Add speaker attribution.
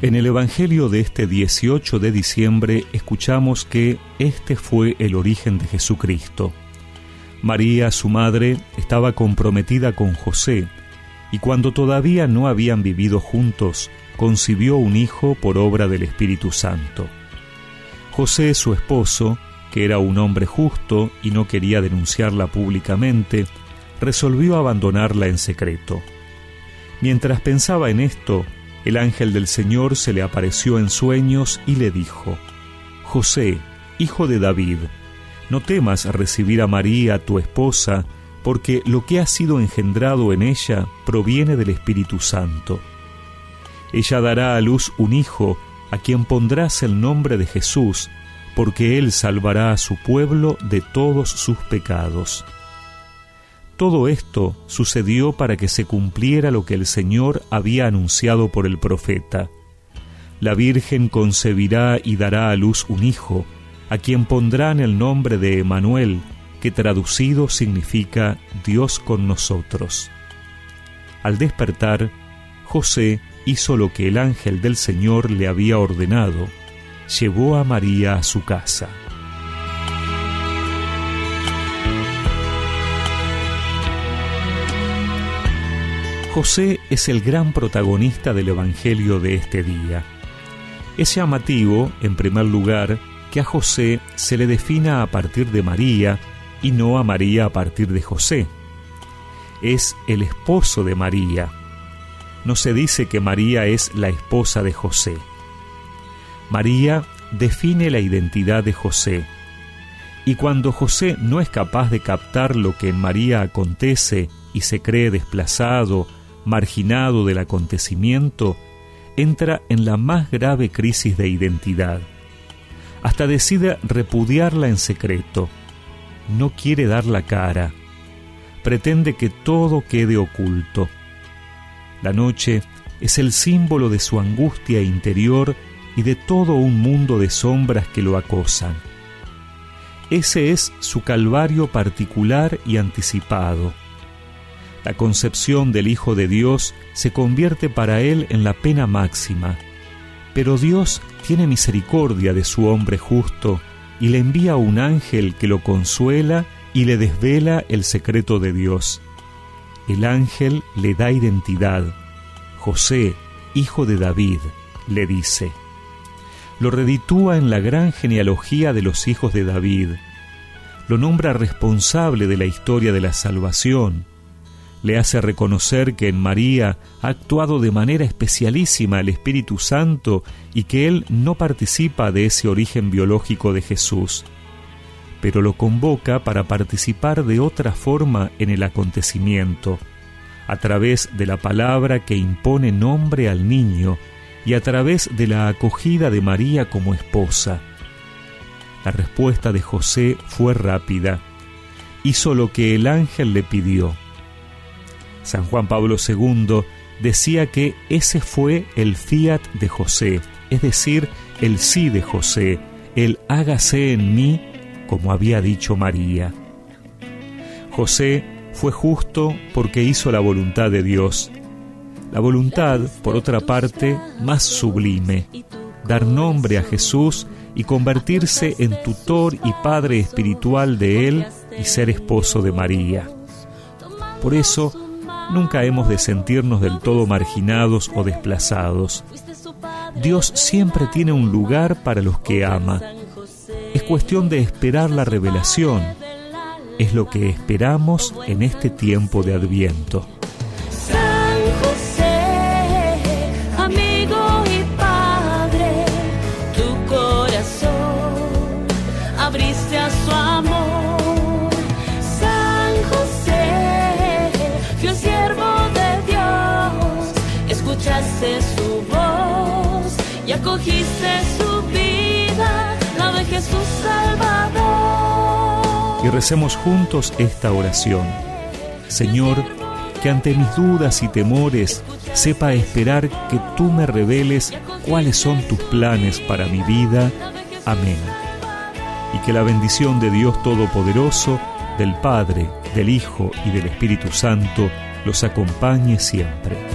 Speaker 1: En el Evangelio de este 18 de diciembre escuchamos que este fue el origen de Jesucristo. María, su madre, estaba comprometida con José, y cuando todavía no habían vivido juntos, concibió un hijo por obra del Espíritu Santo. José, su esposo, que era un hombre justo y no quería denunciarla públicamente, resolvió abandonarla en secreto. Mientras pensaba en esto, el ángel del Señor se le apareció en sueños y le dijo, José, hijo de David, no temas recibir a María, tu esposa, porque lo que ha sido engendrado en ella proviene del Espíritu Santo. Ella dará a luz un hijo, a quien pondrás el nombre de Jesús, porque él salvará a su pueblo de todos sus pecados. Todo esto sucedió para que se cumpliera lo que el Señor había anunciado por el profeta. La Virgen concebirá y dará a luz un hijo, a quien pondrán el nombre de Emanuel, que traducido significa Dios con nosotros. Al despertar, José hizo lo que el ángel del Señor le había ordenado, llevó a María a su casa. José es el gran protagonista del Evangelio de este día. Es llamativo, en primer lugar, que a José se le defina a partir de María y no a María a partir de José. Es el esposo de María. No se dice que María es la esposa de José. María define la identidad de José. Y cuando José no es capaz de captar lo que en María acontece y se cree desplazado, marginado del acontecimiento, entra en la más grave crisis de identidad. Hasta decide repudiarla en secreto. No quiere dar la cara. Pretende que todo quede oculto. La noche es el símbolo de su angustia interior y de todo un mundo de sombras que lo acosan. Ese es su calvario particular y anticipado la concepción del Hijo de Dios se convierte para él en la pena máxima. Pero Dios tiene misericordia de su hombre justo y le envía un ángel que lo consuela y le desvela el secreto de Dios. El ángel le da identidad. José, hijo de David, le dice. Lo reditúa en la gran genealogía de los hijos de David. Lo nombra responsable de la historia de la salvación le hace reconocer que en María ha actuado de manera especialísima el Espíritu Santo y que Él no participa de ese origen biológico de Jesús, pero lo convoca para participar de otra forma en el acontecimiento, a través de la palabra que impone nombre al niño y a través de la acogida de María como esposa. La respuesta de José fue rápida. Hizo lo que el ángel le pidió San Juan Pablo II decía que ese fue el fiat de José, es decir, el sí de José, el hágase en mí como había dicho María. José fue justo porque hizo la voluntad de Dios. La voluntad, por otra parte, más sublime, dar nombre a Jesús y convertirse en tutor y padre espiritual de Él y ser esposo de María. Por eso, nunca hemos de sentirnos del todo marginados o desplazados. Dios siempre tiene un lugar para los que ama. Es cuestión de esperar la revelación. Es lo que esperamos en este tiempo de Adviento.
Speaker 2: tu corazón abriste a su su voz y acogiste su vida, la de Jesús Salvador.
Speaker 1: Y recemos juntos esta oración. Señor, que ante mis dudas y temores sepa esperar que tú me reveles cuáles son tus planes para mi vida. Amén. Y que la bendición de Dios Todopoderoso, del Padre, del Hijo y del Espíritu Santo los acompañe siempre.